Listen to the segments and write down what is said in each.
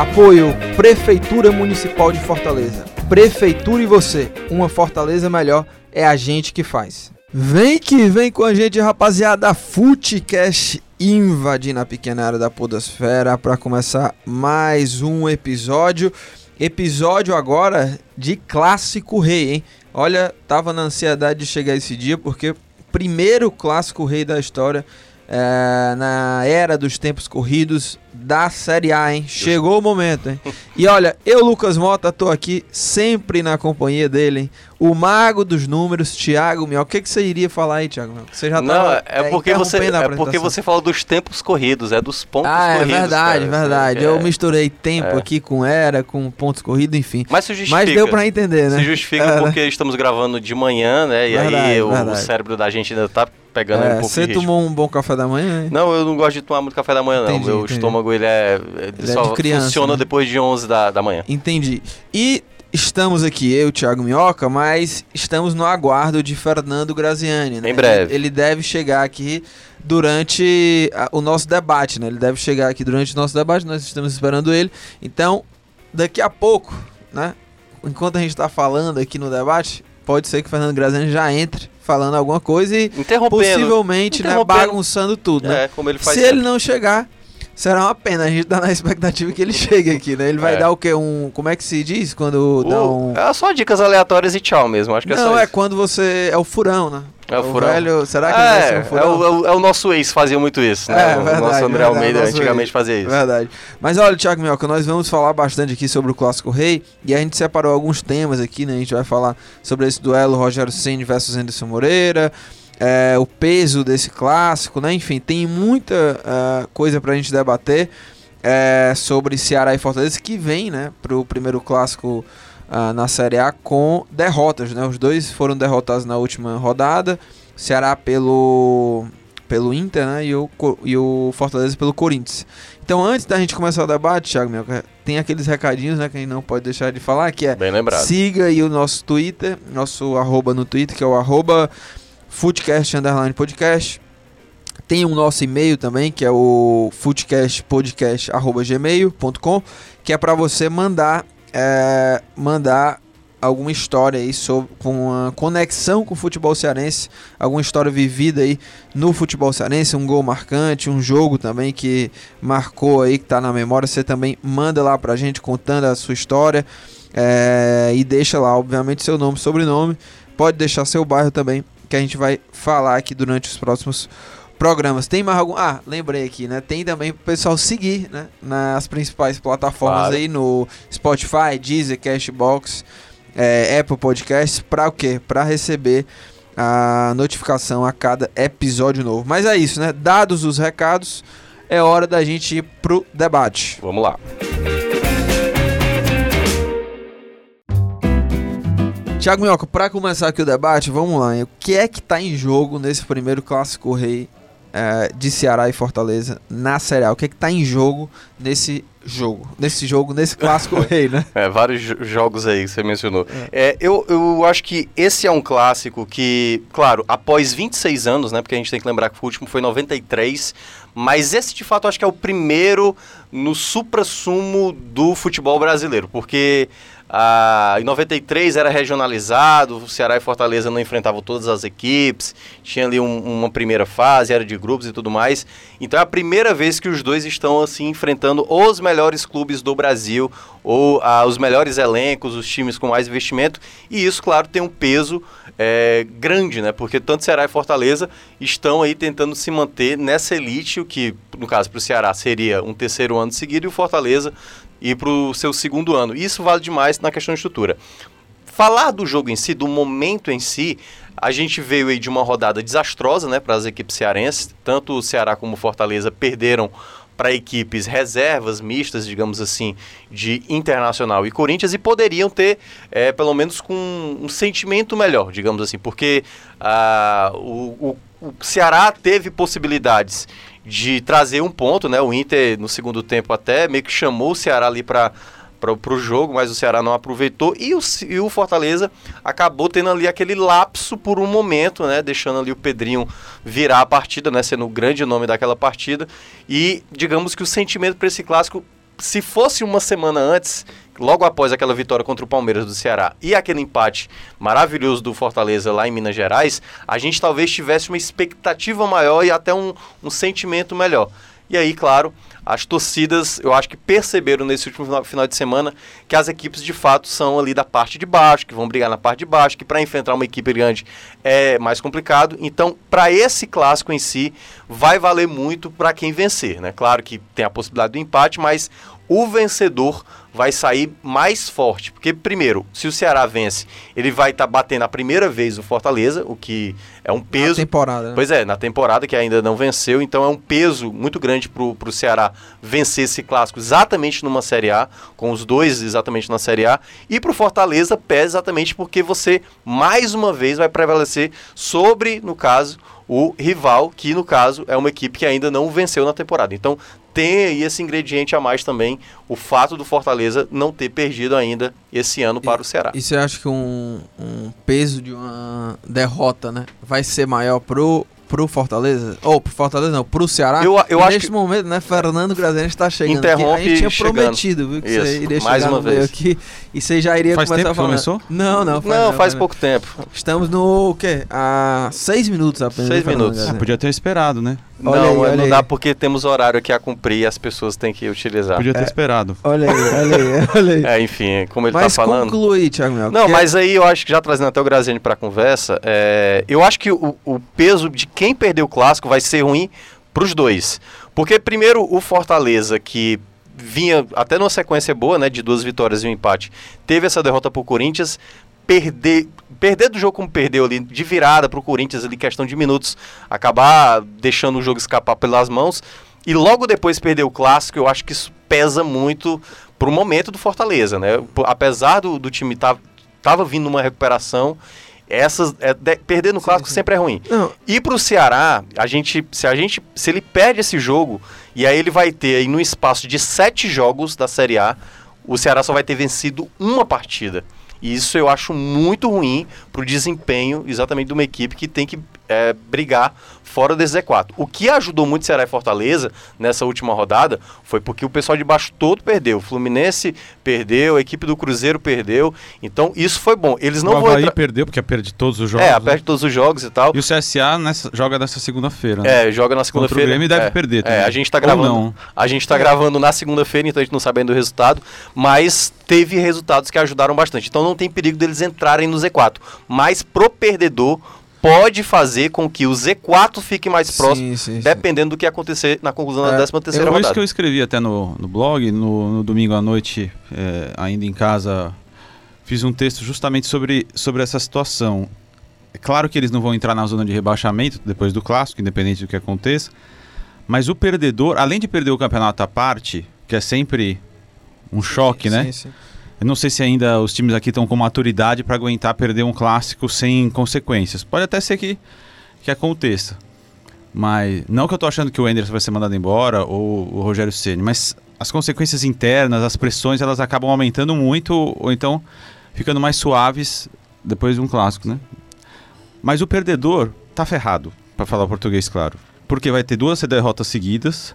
Apoio Prefeitura Municipal de Fortaleza. Prefeitura e você, uma Fortaleza melhor é a gente que faz. Vem que vem com a gente, rapaziada. Footcast invadindo a pequena área da Podosfera para começar mais um episódio. Episódio agora de Clássico Rei, hein? Olha, tava na ansiedade de chegar esse dia porque primeiro Clássico Rei da história é, na era dos tempos corridos da Série A, hein? Chegou o momento, hein? E olha, eu, Lucas Mota, tô aqui sempre na companhia dele, hein? O mago dos números, Thiago Miel. O que, que você iria falar aí, Thiago Miel? Você já Não, é, é porque você é porque você falou dos tempos corridos, é dos pontos ah, é corridos. Ah, é verdade, cara. verdade. É. Eu misturei tempo é. aqui com era, com pontos corridos, enfim. Mas se justifica. Mas deu para entender, né? Se justifica porque estamos gravando de manhã, né? E verdade, aí o, o cérebro da gente ainda tá pegando é, um pouco Você tomou um bom café da manhã? Hein? Não, eu não gosto de tomar muito café da manhã, não. Entendi, Meu entendi. estômago, ele é... Ele, ele só é de criança, funciona né? depois de 11 da, da manhã. Entendi. E estamos aqui, eu, Thiago Minhoca, mas estamos no aguardo de Fernando Graziani, né? Em breve. Ele, ele deve chegar aqui durante a, o nosso debate, né? Ele deve chegar aqui durante o nosso debate, nós estamos esperando ele. Então, daqui a pouco, né? Enquanto a gente está falando aqui no debate, pode ser que o Fernando Graziani já entre falando alguma coisa e possivelmente né, bagunçando tudo, né? É, como ele faz Se sempre. ele não chegar, será uma pena. A gente tá na expectativa que ele chegue aqui, né? Ele vai é. dar o quê? Um. Como é que se diz quando o, dá um. É só dicas aleatórias e tchau mesmo. Acho que é não, é quando você. É o furão, né? É o, o furão. Velho, será que é, um furão? É o, é o, é o nosso ex fazia muito isso, né? É, o verdade, nosso André verdade, Almeida antigamente ex. fazia isso. Verdade. Mas olha, Thiago Minhoca, nós vamos falar bastante aqui sobre o Clássico Rei e a gente separou alguns temas aqui, né? A gente vai falar sobre esse duelo Rogério Ceni versus Anderson Moreira é, o peso desse clássico, né? Enfim, tem muita uh, coisa pra gente debater é, sobre Ceará e Fortaleza que vem, né, pro primeiro clássico uh, na Série A com derrotas, né? Os dois foram derrotados na última rodada. Ceará pelo pelo Inter, né? E o, e o Fortaleza pelo Corinthians. Então, antes da gente começar o debate, Thiago, meu, tem aqueles recadinhos, né, que a gente não pode deixar de falar, que é Bem lembrado. siga aí o nosso Twitter, nosso arroba no Twitter, que é o arroba Footcast Underline Podcast. Tem o nosso e-mail também, que é o footcastpodcast.gmail.com, que é para você mandar, é, mandar alguma história aí sobre, com uma conexão com o futebol cearense, alguma história vivida aí no futebol cearense, um gol marcante, um jogo também que marcou aí, que está na memória, você também manda lá pra gente contando a sua história é, e deixa lá, obviamente, seu nome, sobrenome, pode deixar seu bairro também que a gente vai falar aqui durante os próximos programas. Tem mais algum? Ah, lembrei aqui, né? Tem também o pessoal seguir, né? Nas principais plataformas claro. aí no Spotify, Deezer, Cashbox, é, Apple Podcasts, para o quê? Para receber a notificação a cada episódio novo. Mas é isso, né? Dados os recados, é hora da gente ir pro debate. Vamos lá. Tiago Minhoca, para começar aqui o debate, vamos lá. O que é que está em jogo nesse primeiro clássico rei é, de Ceará e Fortaleza na Série A? O que é que está em jogo nesse jogo? Nesse jogo, nesse clássico rei, né? É, vários jogos aí que você mencionou. É. é. eu, eu acho que esse é um clássico que, claro, após 26 anos, né? Porque a gente tem que lembrar que o último foi 93, mas esse de fato acho que é o primeiro no supra-sumo do futebol brasileiro, porque ah, em 93 era regionalizado, o Ceará e Fortaleza não enfrentavam todas as equipes, tinha ali um, uma primeira fase, era de grupos e tudo mais. Então é a primeira vez que os dois estão assim enfrentando os melhores clubes do Brasil, ou ah, os melhores elencos, os times com mais investimento. E isso, claro, tem um peso é, grande, né? Porque tanto Ceará e Fortaleza estão aí tentando se manter nessa elite, o que, no caso, para o Ceará seria um terceiro ano seguido, e o Fortaleza e para o seu segundo ano. Isso vale demais na questão de estrutura. Falar do jogo em si, do momento em si, a gente veio aí de uma rodada desastrosa né, para as equipes cearenses. Tanto o Ceará como o Fortaleza perderam para equipes reservas mistas, digamos assim, de Internacional e Corinthians e poderiam ter, é, pelo menos, com um sentimento melhor, digamos assim, porque ah, o, o, o Ceará teve possibilidades de trazer um ponto, né? O Inter no segundo tempo até meio que chamou o Ceará ali para para o jogo, mas o Ceará não aproveitou. E o, e o Fortaleza acabou tendo ali aquele lapso por um momento, né, deixando ali o Pedrinho virar a partida, né, sendo o grande nome daquela partida. E digamos que o sentimento para esse clássico se fosse uma semana antes, logo após aquela vitória contra o Palmeiras do Ceará e aquele empate maravilhoso do Fortaleza lá em Minas Gerais, a gente talvez tivesse uma expectativa maior e até um, um sentimento melhor. E aí, claro, as torcidas, eu acho que perceberam nesse último final de semana que as equipes de fato são ali da parte de baixo, que vão brigar na parte de baixo, que para enfrentar uma equipe grande é mais complicado. Então, para esse clássico em si, vai valer muito para quem vencer, né? Claro que tem a possibilidade do empate, mas o vencedor vai sair mais forte. Porque, primeiro, se o Ceará vence, ele vai estar tá batendo a primeira vez o Fortaleza, o que é um peso. Na temporada. Né? Pois é, na temporada que ainda não venceu, então é um peso muito grande para o Ceará vencer esse clássico exatamente numa Série A, com os dois exatamente na Série A. E para o Fortaleza pesa exatamente porque você, mais uma vez, vai prevalecer sobre, no caso, o rival, que no caso é uma equipe que ainda não venceu na temporada. Então tem aí esse ingrediente a mais também, o fato do Fortaleza não ter perdido ainda esse ano para e, o Ceará. E você acha que um, um peso de uma derrota, né, vai ser maior pro pro Fortaleza? Ou pro Fortaleza não, pro Ceará? Eu, eu acho neste que... momento, né, Fernando Graziani está chegando Interrompe. A gente tinha chegando. prometido, viu, que Isso, você iria mais chegar uma vez. aqui e você já iria Faz começar tempo a que falar. começou? Não, não, faz, Não, faz faz pouco tempo. Estamos no o quê? Há seis minutos apenas. Seis né, minutos. Ah, podia ter esperado, né? Olha não, aí, não aí. dá porque temos horário aqui a cumprir e as pessoas têm que utilizar. Podia ter esperado. Olha aí, olha aí, olha aí. É, enfim, como ele Mas está falando. conclui, Thiago Mel. Não, que- mas aí eu acho que já trazendo até o Graziani para a conversa, é, eu acho que o, o peso de quem perdeu o clássico vai ser ruim para os dois. Porque, primeiro, o Fortaleza, que vinha até numa sequência boa, né, de duas vitórias e um empate, teve essa derrota para o Corinthians. Perder, perder do jogo como perdeu ali, de virada para o Corinthians, ali, questão de minutos, acabar deixando o jogo escapar pelas mãos. E logo depois perder o clássico, eu acho que isso pesa muito pro momento do Fortaleza, né? Apesar do, do time tá, tava vindo numa recuperação, essas é, de- perder no clássico sim. sempre é ruim. Não, E pro Ceará, a gente, se a gente, se ele perde esse jogo, e aí ele vai ter aí no espaço de sete jogos da Série A, o Ceará só vai ter vencido uma partida. E isso eu acho muito ruim pro desempenho exatamente de uma equipe que tem que é, brigar fora desse Z4. O que ajudou muito Ceará e Fortaleza nessa última rodada foi porque o pessoal de baixo todo perdeu. O Fluminense perdeu, a equipe do Cruzeiro perdeu. Então isso foi bom. Eles não o vão perdeu, porque perde todos os jogos. É, né? aperte todos os jogos e tal. E o CSA nessa- joga nessa segunda-feira. né? É, joga na segunda-feira. Grêmio deve é, perder É, também. a gente tá Ou gravando. A gente tá gravando na segunda-feira, então a gente não sabe ainda o resultado, mas teve resultados que ajudaram bastante. Então não tem perigo deles entrarem no Z4, mas pro perdedor pode fazer com que o Z4 fique mais próximo, sim, sim, sim. dependendo do que acontecer na conclusão É, da 13 terceira isso rodada. que eu escrevi até no, no blog, no, no domingo à noite, é, ainda em casa, fiz um texto justamente sobre, sobre essa situação. É claro que eles não vão entrar na zona de rebaixamento depois do clássico, independente do que aconteça, mas o perdedor, além de perder o campeonato à parte, que é sempre um choque, né? Sim, sim. Eu não sei se ainda os times aqui estão com maturidade para aguentar perder um clássico sem consequências. Pode até ser que, que aconteça. Mas não que eu tô achando que o Anderson vai ser mandado embora ou o Rogério Ceni, mas as consequências internas, as pressões, elas acabam aumentando muito ou então ficando mais suaves depois de um clássico, né? Mas o perdedor tá ferrado, para falar português claro. Porque vai ter duas derrotas seguidas.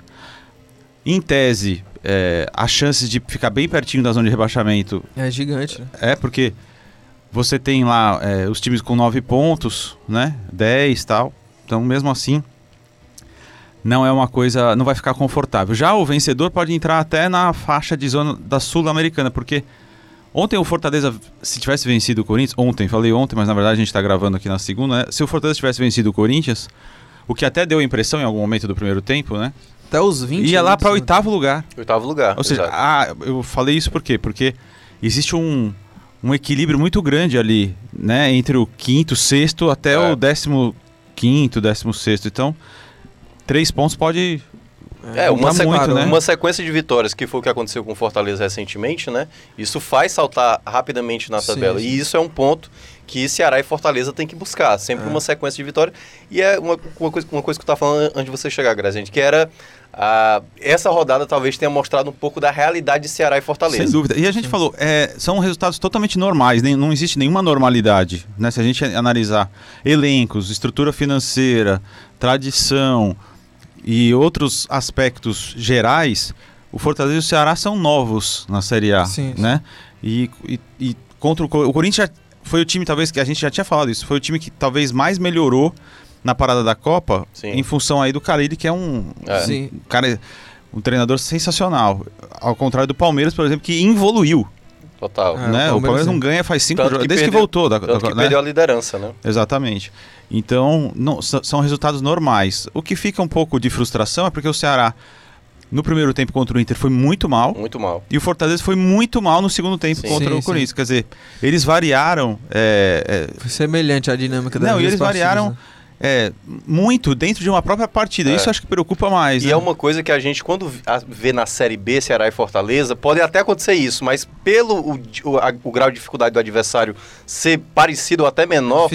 Em tese, é, as chances de ficar bem pertinho da zona de rebaixamento É gigante, né? é porque você tem lá é, os times com 9 pontos, né? 10 e tal. Então, mesmo assim, não é uma coisa. Não vai ficar confortável. Já o vencedor pode entrar até na faixa de zona da Sul-Americana, porque ontem o Fortaleza, se tivesse vencido o Corinthians, ontem, falei ontem, mas na verdade a gente está gravando aqui na segunda, né? Se o Fortaleza tivesse vencido o Corinthians, o que até deu impressão em algum momento do primeiro tempo, né? Até os 20 Ia lá para né? oitavo lugar. Oitavo lugar. Ou seja, exato. ah, eu falei isso por quê? Porque existe um, um equilíbrio muito grande ali, né? Entre o quinto, sexto até É. o décimo quinto, décimo sexto. Então, três pontos pode... É, uma, sequ- muito, né? uma sequência de vitórias, que foi o que aconteceu com o Fortaleza recentemente, né? Isso faz saltar rapidamente na Sim, tabela. sim. E isso é um ponto que Ceará e Fortaleza tem que buscar. Sempre É. uma sequência de vitória. E é uma, uma coisa, uma coisa que eu estava falando antes de você chegar, Graziante, que era... ah, essa rodada talvez tenha mostrado um pouco da realidade de Ceará e Fortaleza. Sem dúvida. E a gente falou, é, são resultados totalmente normais, nem, não existe nenhuma normalidade. Né? Se a gente analisar elencos, estrutura financeira, tradição e outros aspectos gerais, o Fortaleza e o Ceará são novos na Série A, Sim, sim. né? E, e, e contra o, o Corinthians já foi o time, talvez, que a gente já tinha falado isso, foi o time que talvez mais melhorou na parada da Copa, Sim. em função aí do Carilli, que é um, É. Sim. um cara, um treinador sensacional. Ao contrário do Palmeiras, por exemplo, que evoluiu, Total. É, né? o O Palmeiras Palmeiras não ganha faz cinco jogos, que desde que perdeu- voltou. Da, Tanto que né? perdeu a liderança, né? Exatamente. Então, não, são resultados normais. O que fica um pouco de frustração é porque o Ceará, no primeiro tempo contra o Inter, foi muito mal. Muito mal. E o Fortaleza foi muito mal no segundo tempo Sim. contra Sim, o sim. Corinthians. Quer dizer, eles variaram. é, Foi semelhante à dinâmica das Não, e eles partidas, variaram né? é, é, muito dentro de uma própria partida. É. Isso acho que preocupa mais. E né? é uma coisa que a gente, quando vê na Série B, Ceará e Fortaleza, pode até acontecer isso, mas pelo o, o- a- o grau de dificuldade do adversário ser parecido ou até menor,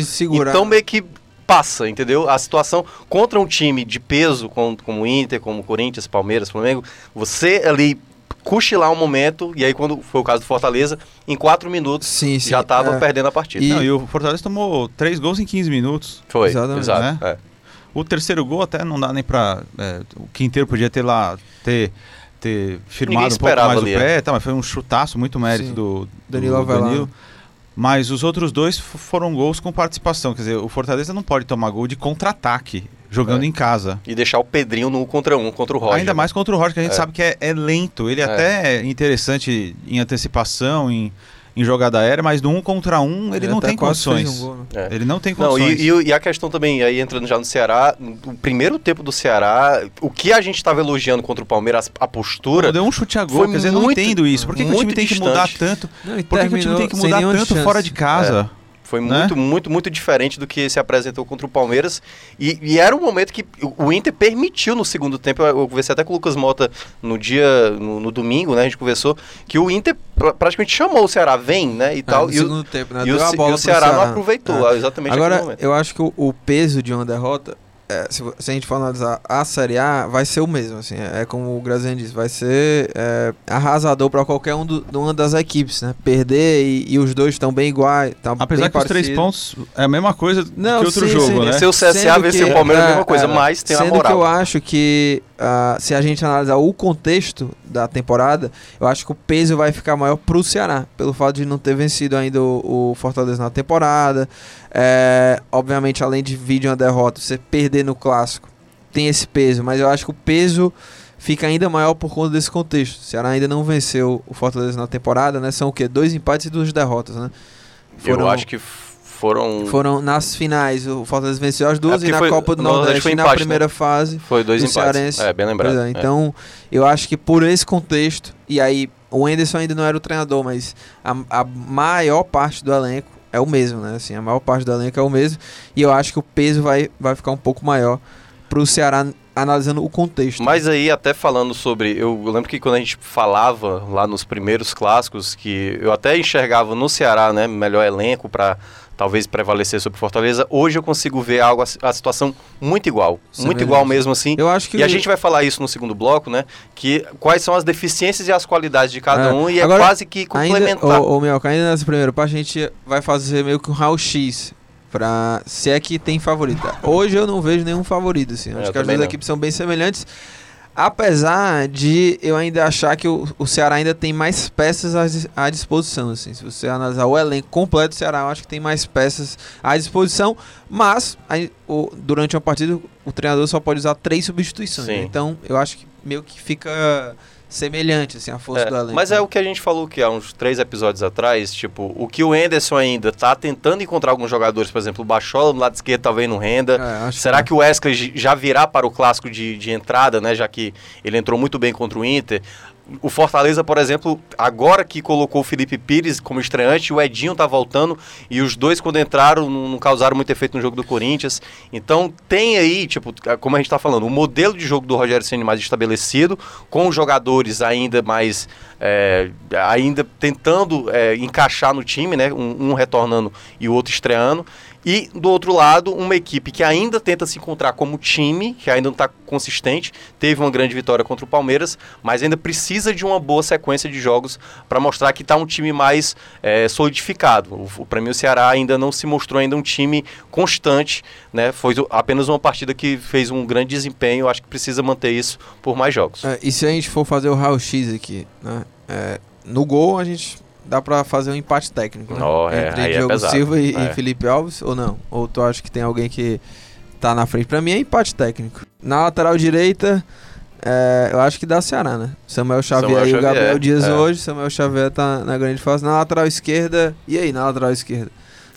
então meio que passa, entendeu? A situação contra um time de peso, como, como o Inter, como o Corinthians, Palmeiras, Flamengo, você ali cochilar um momento, e aí quando foi o caso do Fortaleza, em quatro minutos Sim, sim. já estava é. perdendo a partida. E- Não, e o Fortaleza tomou três gols em 15 minutos. Foi, Exatamente. exato. Né? é. O terceiro gol até não dá nem pra. é, o Quinteiro podia ter lá. ter, ter firmado um pouco mais ali, o pé, tá, mas foi um chutaço, muito mérito Sim. do, do Danilo Avelar. Mas os outros dois foram gols com participação. Quer dizer, o Fortaleza não pode tomar gol de contra-ataque jogando É. em casa. E deixar o Pedrinho no um contra um, contra o Roger. Ainda mais contra o Roger, que a gente É. sabe que é, é lento. Ele É. até é interessante em antecipação, em, em jogada aérea, mas no um contra um ele, não até tem condições. um gol, né? É. Ele não tem Não, condições. e, e e a questão também, aí entrando já no Ceará, o primeiro tempo do Ceará, o que a gente estava elogiando contra o Palmeiras, a postura, Deu um chute a gol, Foi quer dizer, eu não muito- entendo isso. Por que, que o time muito tem que mudar tanto? Não, Por que, que o time tem que mudar tanto chance. fora de casa? Foi né? muito, muito, muito diferente do que se apresentou contra o Palmeiras. E, e era um momento que o o Inter permitiu no segundo tempo, eu conversei até com o Lucas Mota no dia, no, no domingo, né, a gente conversou, que o Inter pra- praticamente chamou o Ceará, vem, né, e É, tal, no e, o, segundo tempo, né? e o Deu a Ce- bola e o pro Ceará, não aproveitou É. exatamente aquele Agora, momento. eu acho que o, o peso de uma derrota, é, se, se a gente for analisar a Série A, vai ser o mesmo. Assim, é, é como o Graziano disse, vai ser é, arrasador para qualquer um do, de uma das equipes. Né? Perder e, e os dois estão bem iguais. Tá Apesar bem que os três parecido. pontos é a mesma coisa Não, que outro sim, jogo, sim. né? Vencer o CSA, Sendo vencer o Palmeiras é a mesma é, coisa, é, mas tem a moral. que eu acho que ah, se a gente analisar o contexto da temporada, eu acho que o peso vai ficar maior pro Ceará, pelo fato de não ter vencido ainda o, o Fortaleza na temporada. É, obviamente, além de vir de uma derrota, você perder no clássico tem esse peso, mas eu acho que o peso fica ainda maior por conta desse contexto. O Ceará ainda não venceu o Fortaleza na temporada, né? São o quê? Dois empates e duas derrotas, né? eu acho que foram... Foram nas finais, o Fortaleza venceu as duas É, e na foi- Copa do no Nordeste foi na empate, primeira fase. Foi dois do empates. Cearense. É, bem lembrado. É, É. então, eu acho que por esse contexto, e aí o Enderson ainda não era o treinador, mas a, a maior parte do elenco é o mesmo, né? Assim, a maior parte do elenco é o mesmo, e eu acho que o peso vai, vai ficar um pouco maior pro Ceará analisando o contexto. Mas aí, até falando sobre. Eu lembro que quando a gente falava lá nos primeiros clássicos, que eu até enxergava no Ceará, né, melhor elenco para talvez prevalecer sobre Fortaleza. Hoje eu consigo ver algo, a, situação muito igual. Muito Semelhante. igual mesmo assim. eu acho que E a o- gente vai falar isso no segundo bloco, né? Que quais são as deficiências e as qualidades de cada É. um, e Agora, é quase que complementar. ô, ô, Mioca, ainda nessa primeira parte a gente vai fazer meio que um raio-x pra se é que tem favorito. Hoje eu não vejo nenhum favorito, assim. É, Acho que as duas equipes são bem semelhantes. Apesar de eu ainda achar que o, o Ceará ainda tem mais peças à, à disposição, assim. Se você analisar o elenco completo do Ceará, eu acho que tem mais peças à disposição. Mas aí, o- durante uma partida o treinador só pode usar três substituições. né? Então eu acho que meio que fica semelhante assim a força É, do elenco. mas né? é o que a gente falou que há uns três episódios atrás, tipo, o que o Enderson ainda tá tentando encontrar alguns jogadores, por exemplo, o Bachola no lado esquerdo talvez não renda. É, Será que o Wesley já virá para o clássico de, de entrada, né? Já que ele entrou muito bem contra o Inter. O Fortaleza, por exemplo, agora que colocou o Felipe Pires como estreante, o Edinho tá voltando e os dois, quando entraram, não, causaram muito efeito no jogo do Corinthians. Então tem aí, tipo, como a gente tá falando, o modelo de jogo do Rogério Ceni mais estabelecido, com os jogadores ainda mais. É, ainda tentando é, encaixar no time, né? Um, um retornando e o outro estreando. E do outro lado, uma equipe que ainda tenta se encontrar como time, que ainda não está consistente, teve uma grande vitória contra o Palmeiras, mas ainda precisa de uma boa sequência de jogos para mostrar que está um time mais é, solidificado. Para mim, o Ceará ainda não se mostrou ainda um time constante, né? Foi apenas uma partida que fez um grande desempenho. Acho que precisa manter isso por mais jogos. É, e se a gente for fazer o raio-x aqui, né? É, no gol a gente dá pra fazer um empate técnico, né? Oh, é, Entre é Diogo pesado. Silva e, e É. Felipe Alves, ou não? Ou tu acha que tem alguém que tá na frente? Pra mim é empate técnico. Na lateral direita, é, eu acho que dá Ceará, né? Samuel Xavier Samuel e o Xavier, Gabriel Dias é. hoje. Samuel Xavier tá na grande fase. Na lateral esquerda, e aí na lateral esquerda?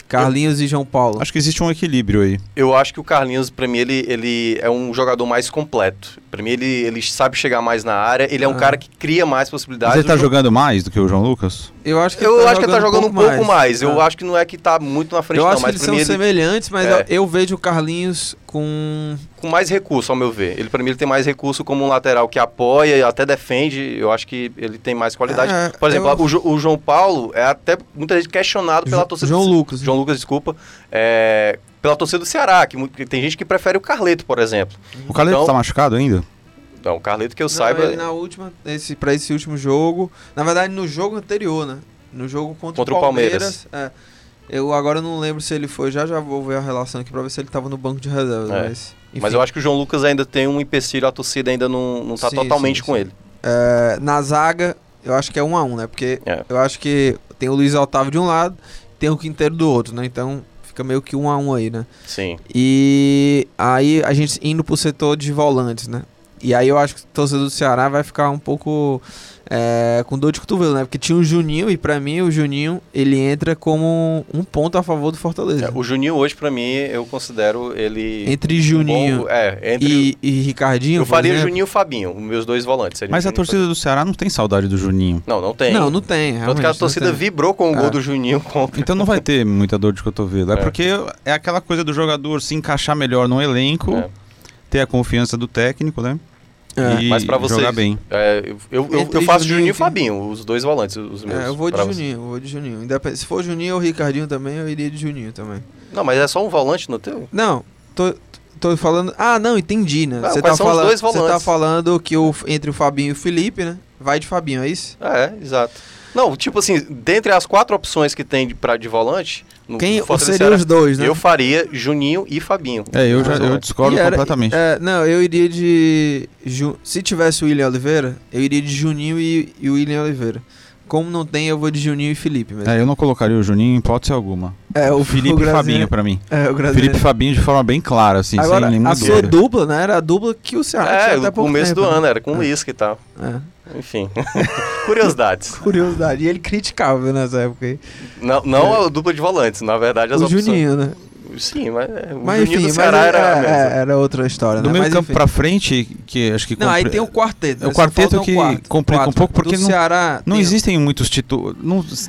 Carlinhos e João Paulo. Acho que existe um equilíbrio aí. Eu acho que o Carlinhos, pra mim, ele, ele é um jogador mais completo. Pra mim, ele, ele sabe chegar mais na área. Ele é um Ah. cara que cria mais possibilidades. Mas ele tá O jo- jogando mais do que o João Lucas? Eu acho que Eu acho que ele tá jogando um pouco mais. Eu Ah. acho que não é que tá muito na frente, Eu não. acho que eles são ele, semelhantes, mas É. eu, eu vejo o Carlinhos com. com mais recurso, ao meu ver. Ele, pra mim, ele tem mais recurso como um lateral que apoia e até defende. Eu acho que ele tem mais qualidade. É, Por exemplo, eu- o, Jo- o João Paulo é até muita gente questionado pela Jo- torcida João Lucas. João Lucas, desculpa. é, pela torcida do Ceará, que, que tem gente que prefere o Carleto, por exemplo. O Caleta Então- tá machucado ainda? Não, o Carleto que eu Não, saiba. ele na última, esse, pra esse último jogo. Na verdade, no jogo anterior, né? No jogo contra, Contra o o Palmeiras. é. eu agora não lembro se ele foi. Já já vou ver a relação aqui pra ver se ele tava no banco de reservas. É. Mas, Mas eu acho que o João Lucas ainda tem um empecilho, a torcida ainda não, não tá Sim, totalmente sim, com sim. ele. É, na zaga, eu acho que é um a um, né? Porque É. eu acho que tem o Luiz Otávio de um lado, tem o Quinteiro do outro, né? Então fica meio que um a um aí, né? Sim. E aí a gente indo pro setor de volantes, né? E aí eu acho que o torcedor do Ceará vai ficar um pouco é, com dor de cotovelo, né? Porque tinha o Juninho e pra mim o Juninho ele entra como um ponto a favor do Fortaleza. É, o Juninho hoje, pra mim, eu considero ele. Entre um Juninho bom- é, entre. e, e Ricardinho. eu faria exemplo. Juninho e Fabinho, os meus dois volantes. Mas a torcida do Ceará não tem saudade do Juninho. Não, não tem. Não, não tem. Tanto que a torcida vibrou com o gol É. do Juninho contra. Então não vai ter muita dor de cotovelo. É, É. porque é aquela coisa do jogador se encaixar melhor no elenco, É. ter a confiança do técnico, né? É. Mas pra vocês, jogar bem. É, eu, eu, eu- faço Juninho Juninho e Fabinho, os dois volantes, os meus. É, eu vou de você. Juninho, eu vou de Juninho. Se for Juninho ou Ricardinho também, eu iria de Juninho também. Não, mas é só um volante no teu? Não, tô, tô falando. Ah, não, entendi, né? Você quais tá são os falando, dois você tá falando que o, entre o Fabinho e o Felipe, né? Vai de Fabinho, é isso? É, exato. Não, tipo assim, dentre as quatro opções que tem de, pra, de volante, no Quem no Ceará, os dois, né? eu faria Juninho e Fabinho. É, eu, já, eu discordo E era- completamente. é, não, eu iria de. Ju- Se tivesse o William Oliveira, eu iria de Juninho e, e o William Oliveira. Como não tem, eu vou de Juninho e Felipe mesmo. É, eu não colocaria o Juninho em hipótese alguma. É, O Felipe e Graziano- Fabinho pra mim. É, o Graziano- Felipe e Fabinho de forma bem clara, assim, Agora, sem nenhuma a sua dúvida. dupla, né? Era a dupla que o Ceará É, tinha até começo tempo, do né? ano, era com o É. E tal. É. Enfim, curiosidades. Curiosidade. E ele criticava nessa época aí. Não, não a dupla de volantes, na verdade as o opções. Juninho, né? Sim, mas é, o Mas Juninho enfim, do Ceará mas, era a é, é, era outra história, Do né? meio Mas, campo enfim. pra frente, que acho que... Não, aí compre- tem o quarteto. É o né? Quarteto um que quarto, complica um pouco, porque Do não- Ceará Não tem- existem muitos títulos.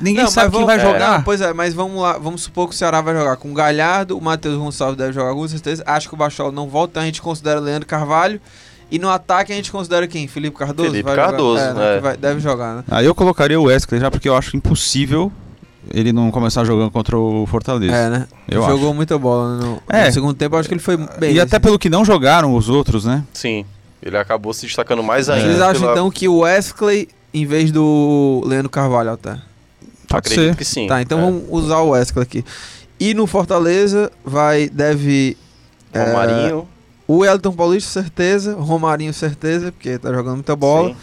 Ninguém Não, sabe mas quem vamos- vai é, jogar. não, pois é, mas vamos lá, vamos supor que o Ceará vai jogar com o Galhardo, o Matheus Gonçalves deve jogar com certeza. Acho que o Bachola não volta, então a gente considera o Leandro Carvalho. E no ataque a gente considera quem? Felipe Cardoso? Felipe Vai jogar? Cardoso, É, né, é. que vai- deve jogar, né? Aí eu colocaria o Wesley já, porque eu acho impossível ele não começar jogando contra o Fortaleza. É, né? Eu Jogou acho. muita bola no, É. no segundo tempo, acho que ele foi bem. e até assim. pelo que não jogaram os outros, né? Sim, ele acabou se destacando mais ainda. Vocês acham pela- então que o Wesley em vez do Leandro Carvalho até? Pode Acredito ser. que sim. Tá, então é. vamos usar o Wesley aqui. E no Fortaleza vai deve é, Romarinho. O Elton Paulista certeza, Romarinho certeza, porque tá jogando muita bola. Sim,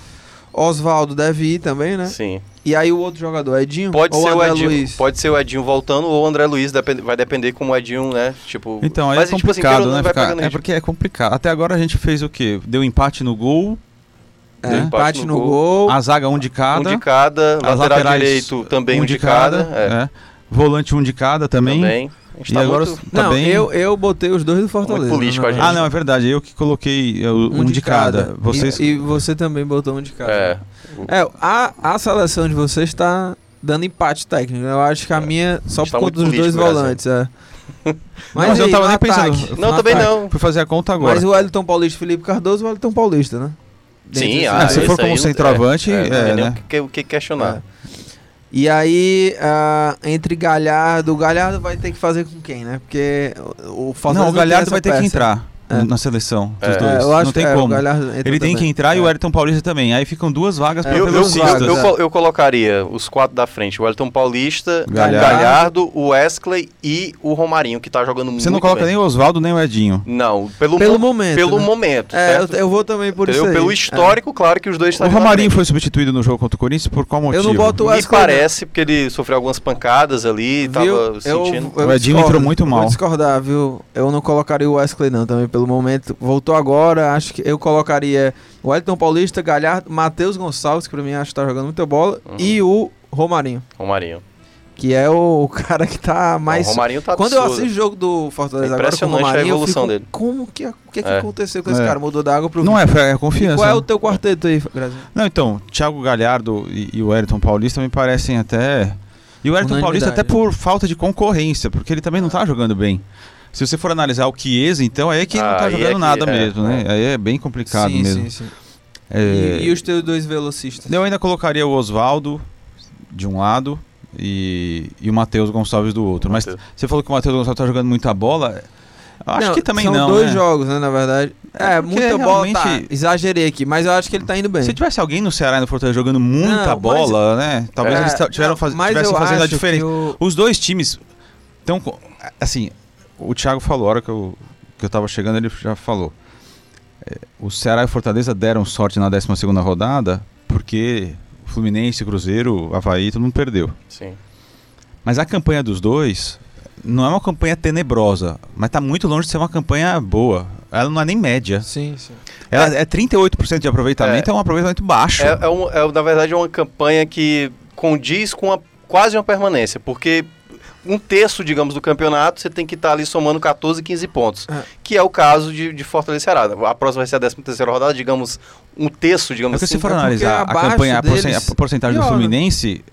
Oswaldo deve ir também, né? sim. E aí o outro jogador, Edinho Pode ou ser, o André Edinho, Luiz? pode ser o Edinho voltando ou o André Luiz, vai depender como o Edinho, né? Tipo, Então, aí mas, é tipo assim, complicado, ou não, né? vai Ficar- é porque é complicado. Até agora a gente fez o quê? Deu empate no gol, É, né? empate no no gol. a zaga um de cada. Um de cada, as lateral laterais, direito também um de cada. é, é. Volante um de cada também. também. E tá agora muito- tá não, bem. eu, eu botei os dois do Fortaleza. Muito político né, a gente. Ah, não, é verdade. Eu que coloquei é, o- um, de cada. Vocês. E, e você também botou um de cada. É, É, a, a seleção de vocês está dando empate técnico. Eu acho que a minha só A por tá conta dos dois político, Brasil. volantes, é. Mas e eu aí, tava nem pensando. ataque? Não, No também ataque? não. Fui fazer a conta agora. Mas o Wellington Paulista e Felipe Cardoso, o Wellington Paulista, né? Sim, Dentre ah, esses se for como aí, centroavante, é, é, não tem nem né? o que, o que questionar. É. E aí, ah, entre Galhardo, o Galhardo vai ter que fazer com quem, né? Porque o, Fortaleza Não, o Galhardo vai ter que peça. entrar. É. na seleção dos É, dois. É, eu acho não tem é, o como. Ele tem também. que entrar e o. Wellington Paulista também. Aí ficam duas vagas É, para Eu, eu, pelos eu, vagas, eu, eu colocaria os quatro da frente: o Elton Paulista, Galhardo. o Galhardo, o Wesley e o Romarinho, que tá jogando muito Você não coloca bem. nem o Oswaldo nem o Edinho. Não, pelo, Pelo mo- momento, Pelo né? momento. É, eu, certo? eu vou também por Entendeu? isso aí. Pelo histórico, claro que os dois O estão Romarinho foi substituído no jogo contra o Corinthians por qual motivo? Eu não boto o Me Wesley, parece, porque ele sofreu algumas pancadas ali, Viu? tava sentindo. O Edinho entrou muito mal. Vou discordar, viu? Eu não colocaria o Wesley não, também pelo momento. Voltou agora, acho que eu colocaria o Wellington Paulista, Galhardo, Matheus Gonçalves, que pra mim acho que tá jogando muita bola, Uhum. e o Romarinho, Romarinho. que é o cara que tá mais... o Romarinho tá Quando eu absurdo. assisto o jogo do Fortaleza É agora com o impressionante a Romarinho, eu evolução fico, dele. como que, o que, que É. aconteceu com esse É. cara? Mudou da água pro Não é, é E confiança. qual é o teu quarteto aí, Grazinho? Não, então, Thiago Galhardo e, e o Wellington Paulista me parecem até. E o Wellington Paulista até por falta de concorrência, porque ele também não tá jogando bem. Se você for analisar o Chiesa, então aí é que ele não Ah, tá é jogando que- nada é, mesmo, né? Aí é bem complicado sim, mesmo. sim, sim. É, E, e os teus dois velocistas? Eu ainda colocaria o Oswaldo de um lado e, e o Matheus Gonçalves do outro. Mas você falou que o Matheus Gonçalves tá jogando muita bola. Eu acho Não, que também são não. dois né? jogos, né, na verdade. É, É, muita bola, tá, exagerei aqui, mas eu acho que ele tá indo bem. Se tivesse alguém no Ceará e no Fortaleza jogando muita Não, bola, né? Talvez É, eles tiveram faz, mas tivessem fazendo a diferença. que o- Os dois times estão. Assim, o Thiago falou, a hora que eu, que eu tava chegando, ele já falou. É, o Ceará e o Fortaleza deram sorte na 12 rodada porque o Fluminense, Cruzeiro, Havaí, todo mundo perdeu. Sim. Mas a campanha dos dois não é uma campanha tenebrosa, mas tá muito longe de ser uma campanha boa. Ela não é nem média. Sim, sim. Ela é 38% de aproveitamento, é, um aproveitamento baixo. É, é, um- é, na verdade, é uma campanha que condiz com a- quase uma permanência, porque um terço, digamos, do campeonato, você tem que estar ali somando 14, 15 pontos, É. que é o caso de, de Fortaleza e Ceará. A próxima vai ser a 13 terceira rodada, digamos, um terço, digamos Porque assim. se for é porque analisar a abaixo campanha, a, a porcentagem do pior, né? Fluminense,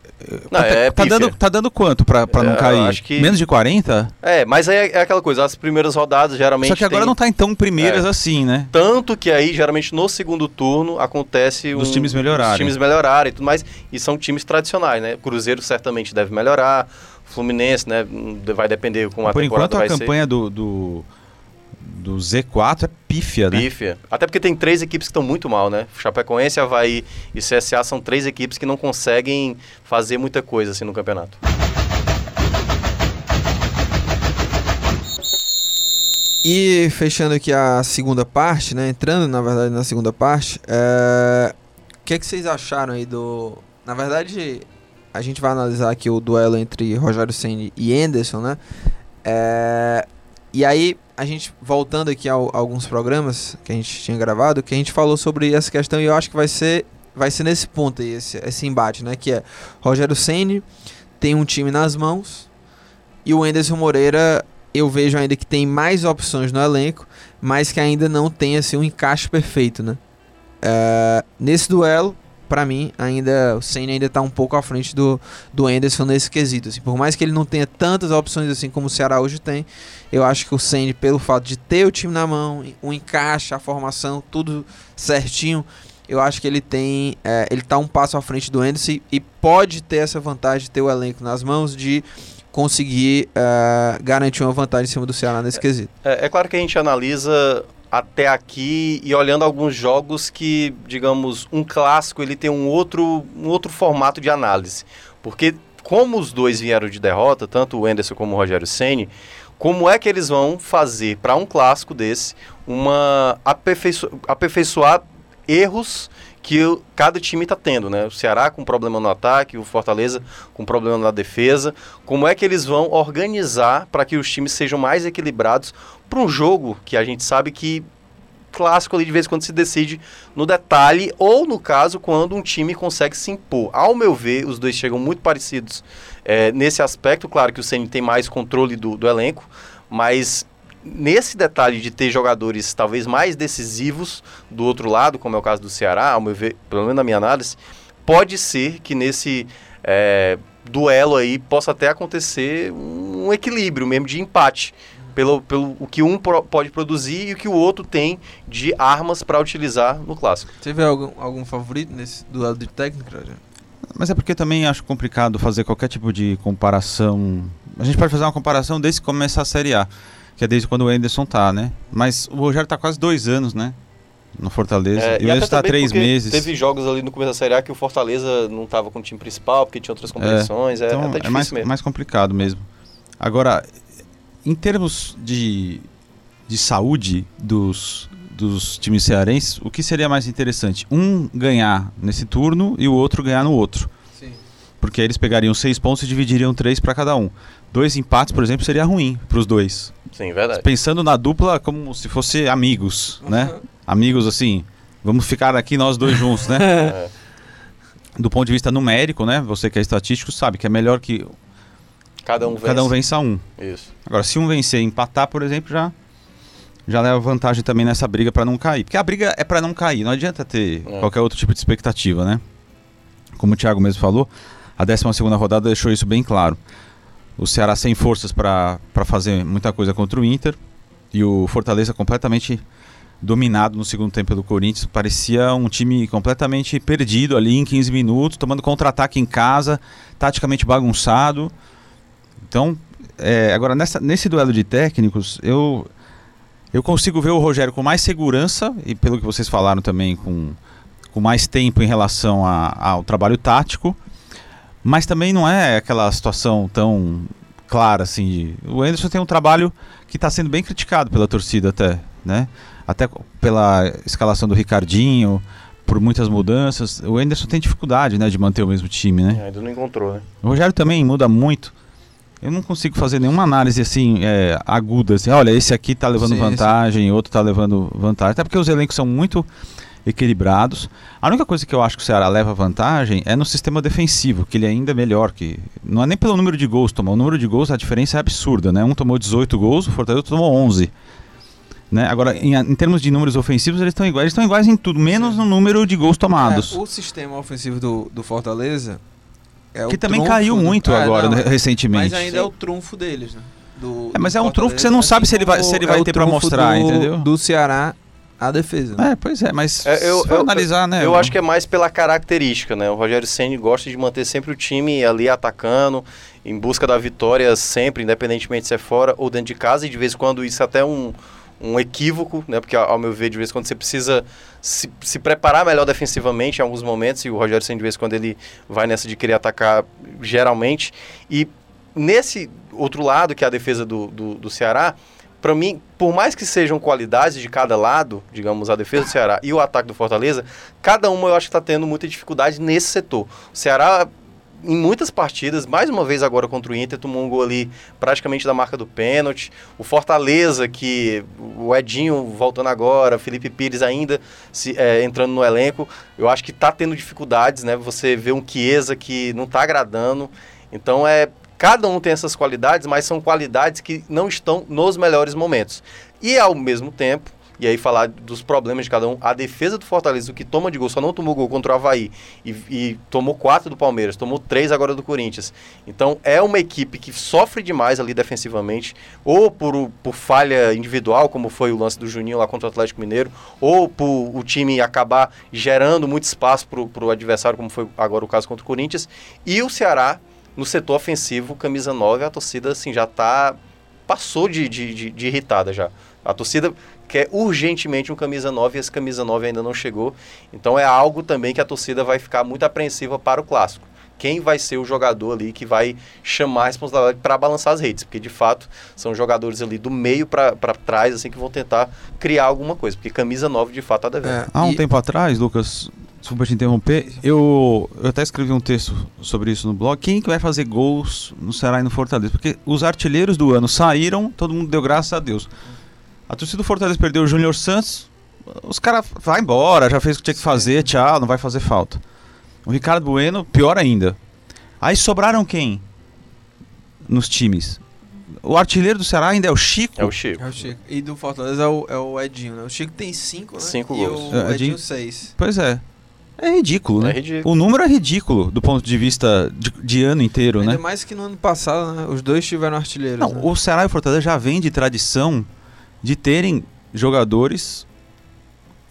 Não, tá, é tá dando, tá dando quanto pra, pra É, não eu cair? acho que- Menos de 40? É, mas aí é, é aquela coisa, as primeiras rodadas geralmente Só que agora tem- não tá em tão primeiras É. assim, né? Tanto que aí, geralmente, no segundo turno, acontece Dos um- times melhorarem. Os times melhorarem e tudo mais. E são times tradicionais, né? Cruzeiro certamente deve melhorar. Fluminense, né? Vai depender como a Por temporada enquanto a campanha do, do, do Z4 é pífia, né? Pífia. Até porque tem três equipes que estão muito mal, né? Chapecoense, Havaí e CSA são três equipes que não conseguem fazer muita coisa assim no campeonato. E fechando aqui a segunda parte, né? Entrando, na verdade, na segunda parte, é, o que, é que vocês acharam aí do. Na verdade, a gente vai analisar aqui o duelo entre Rogério Senni e Anderson, né? É, E aí, a gente voltando aqui a, alguns programas que a gente tinha gravado, que a gente falou sobre essa questão e eu acho que vai ser, vai ser nesse ponto aí, esse, esse embate, né? Que é Rogério Senni tem um time nas mãos e o Anderson Moreira eu vejo ainda que tem mais opções no elenco, mas que ainda não tem assim um encaixe perfeito, né? É, nesse duelo, pra mim, ainda o Senna ainda tá um pouco à frente do, do Anderson nesse quesito. Assim, por mais que ele não tenha tantas opções assim como o Ceará hoje tem, eu acho que o Senna, pelo fato de ter o time na mão, o encaixe, a formação, tudo certinho, eu acho que ele tem. é, ele tá um passo à frente do Anderson e, e pode ter essa vantagem de ter o elenco nas mãos, de conseguir é, garantir uma vantagem em cima do Ceará nesse quesito. É, é claro que a gente analisa até aqui e olhando alguns jogos que, digamos, um clássico ele tem um outro, um outro formato de análise. Porque como os dois vieram de derrota, tanto o Anderson como o Rogério Ceni, como é que eles vão fazer para um clássico desse uma aperfeiço aperfeiçoar erros que o- cada time está tendo, né? O Ceará com problema no ataque, o Fortaleza com problema na defesa. Como é que eles vão organizar para que os times sejam mais equilibrados para um jogo que a gente sabe que clássico ali de vez em quando se decide no detalhe ou no caso quando um time consegue se impor. Ao meu ver, os dois chegam muito parecidos é, nesse aspecto. Claro que o Ceni tem mais controle do, do elenco, mas nesse detalhe de ter jogadores talvez mais decisivos do outro lado, como é o caso do Ceará, ao meu ver, pelo menos na minha análise, pode ser que nesse é, duelo aí possa até acontecer um equilíbrio mesmo de empate. Pelo, pelo o que um pro- pode produzir e o que o outro tem de armas para utilizar no clássico. Você vê algum, algum favorito nesse duelo de técnico, Rogério? Mas é porque também acho complicado fazer qualquer tipo de comparação. A gente pode fazer uma comparação desde que começar a Série A. que é desde quando o Anderson tá, né? Mas o Rogério tá quase dois anos, né? No Fortaleza. É, e o Anderson tá três meses. Teve jogos ali no começo da Série A que o Fortaleza não estava com o time principal, porque tinha outras competições. É, Então, até é difícil mais, mesmo. mais complicado mesmo. Agora, em termos de, de saúde dos, dos times cearenses, o que seria mais interessante? Um ganhar nesse turno e o outro ganhar no outro. Sim. Porque aí eles pegariam seis pontos e dividiriam três para cada um. Dois empates, por exemplo, seria ruim para os dois. Sim, verdade. Pensando na dupla como se fosse amigos, né? Amigos assim, vamos ficar aqui nós dois juntos, né? É. Do ponto de vista numérico, né? Você que é estatístico sabe que é melhor que Cada um vence. cada um vença um. Isso. Agora, se um vencer e empatar, por exemplo, já já leva vantagem também nessa briga para não cair. Porque a briga é para não cair, não adianta ter É. qualquer outro tipo de expectativa, né? Como o Thiago mesmo falou, a 12 rodada deixou isso bem claro. O Ceará sem forças para fazer muita coisa contra o Inter e o Fortaleza completamente dominado no segundo tempo pelo Corinthians. Parecia um time completamente perdido ali em 15 minutos, tomando contra-ataque em casa, taticamente bagunçado. Então, é, agora nessa, nesse duelo de técnicos, eu, eu consigo ver o Rogério com mais segurança e pelo que vocês falaram também, com, com mais tempo em relação a- ao trabalho tático, mas também não é aquela situação tão clara assim. de- o Anderson tem um trabalho que está sendo bem criticado pela torcida até, né? Até pela escalação do Ricardinho, por muitas mudanças. O Anderson tem dificuldade, né, de manter o mesmo time, né? É, ainda não encontrou, né? O Rogério também muda muito. Eu não consigo fazer nenhuma análise assim é, aguda, assim, olha, esse aqui tá levando Sim, vantagem, outro tá levando vantagem, até porque os elencos são muito equilibrados. A única coisa que eu acho que o Ceará leva vantagem é no sistema defensivo, que ele ainda é melhor que não é nem pelo número de gols tomou, o número de gols a diferença é absurda, né? Um tomou 18 gols, o Fortaleza tomou 11. Né? Agora, em, em termos de números ofensivos, eles estão iguais, eles estão iguais em tudo, menos no número de gols tomados. É, o sistema ofensivo do, do Fortaleza é o que também caiu do- muito É, agora, não, né, recentemente. Mas ainda é o trunfo deles, né? Do- É, mas é um trunfo que você não sabe se ele vai- se ele é vai ter trunfo mostrar, do, entendeu? Do Ceará, a defesa. né? É, pois é, mas É, eu- se for eu- analisar, né? Eu acho que é mais pela característica, né? O Rogério Ceni gosta de manter sempre o time ali atacando, em busca da vitória sempre, independentemente se é fora ou dentro de casa, e de vez em quando isso é até um, um equívoco, né? Porque, ao meu ver, de vez em quando você precisa se, se preparar melhor defensivamente em alguns momentos, e o Rogério Ceni de vez em quando ele vai nessa de querer atacar geralmente. E nesse outro lado, que é a defesa do, do, do Ceará, para mim, por mais que sejam qualidades de cada lado, digamos, a defesa do Ceará e o ataque do Fortaleza, cada uma eu acho que está tendo muita dificuldade nesse setor. O Ceará, em muitas partidas, mais uma vez agora contra o Inter, tomou um gol ali praticamente da marca do pênalti. O Fortaleza, que o Edinho voltando agora, Felipe Pires ainda se, é, entrando no elenco, eu acho que está tendo dificuldades, né? Você vê um Chiesa que não está agradando. Então é cada um tem essas qualidades, mas são qualidades que não estão nos melhores momentos. E ao mesmo tempo, e aí falar dos problemas de cada um, a defesa do Fortaleza, o que toma de gol, só não tomou gol contra o Havaí e, e tomou quatro do Palmeiras, tomou três agora do Corinthians. Então é uma equipe que sofre demais ali defensivamente, ou por, por falha individual, como foi o lance do Juninho lá contra o Atlético Mineiro, ou por o time acabar gerando muito espaço para o adversário, como foi agora o caso contra o Corinthians. E o Ceará, no setor ofensivo, camisa 9, a torcida assim, já tá. passou de, de, de, de irritada já. A torcida quer urgentemente um camisa 9 e esse camisa 9 ainda não chegou. Então é algo também que a torcida vai ficar muito apreensiva para o clássico. Quem vai ser o jogador ali que vai chamar a responsabilidade para balançar as redes? Porque de fato são jogadores ali do meio para trás assim que vão tentar criar alguma coisa. Porque camisa 9 de fato tá devendo. É, Há um e- tempo atrás, Lucas, desculpa te interromper, eu, eu até escrevi um texto sobre isso no blog. Quem que vai fazer gols no Ceará e no Fortaleza? Porque os artilheiros do ano saíram, todo mundo deu graças a Deus. A torcida do Fortaleza perdeu o Júnior Santos, os caras vai embora, já fez o que tinha que fazer, tchau, não vai fazer falta. O Ricardo Bueno, pior ainda. Aí sobraram quem? Nos times. O artilheiro do Ceará ainda é o Chico. É o Chico. É o Chico. E do Fortaleza é o, é o Edinho, né? O Chico tem cinco, né? Cinco e gols. o É, Edinho, Edinho- seis. Pois é. É ridículo, né? É ridículo. O número é ridículo do ponto de vista de, de ano inteiro, Ainda né? mais que no ano passado, né? Os dois tiveram artilheiros. Não, né? o Ceará e o Fortaleza já vem de tradição de terem jogadores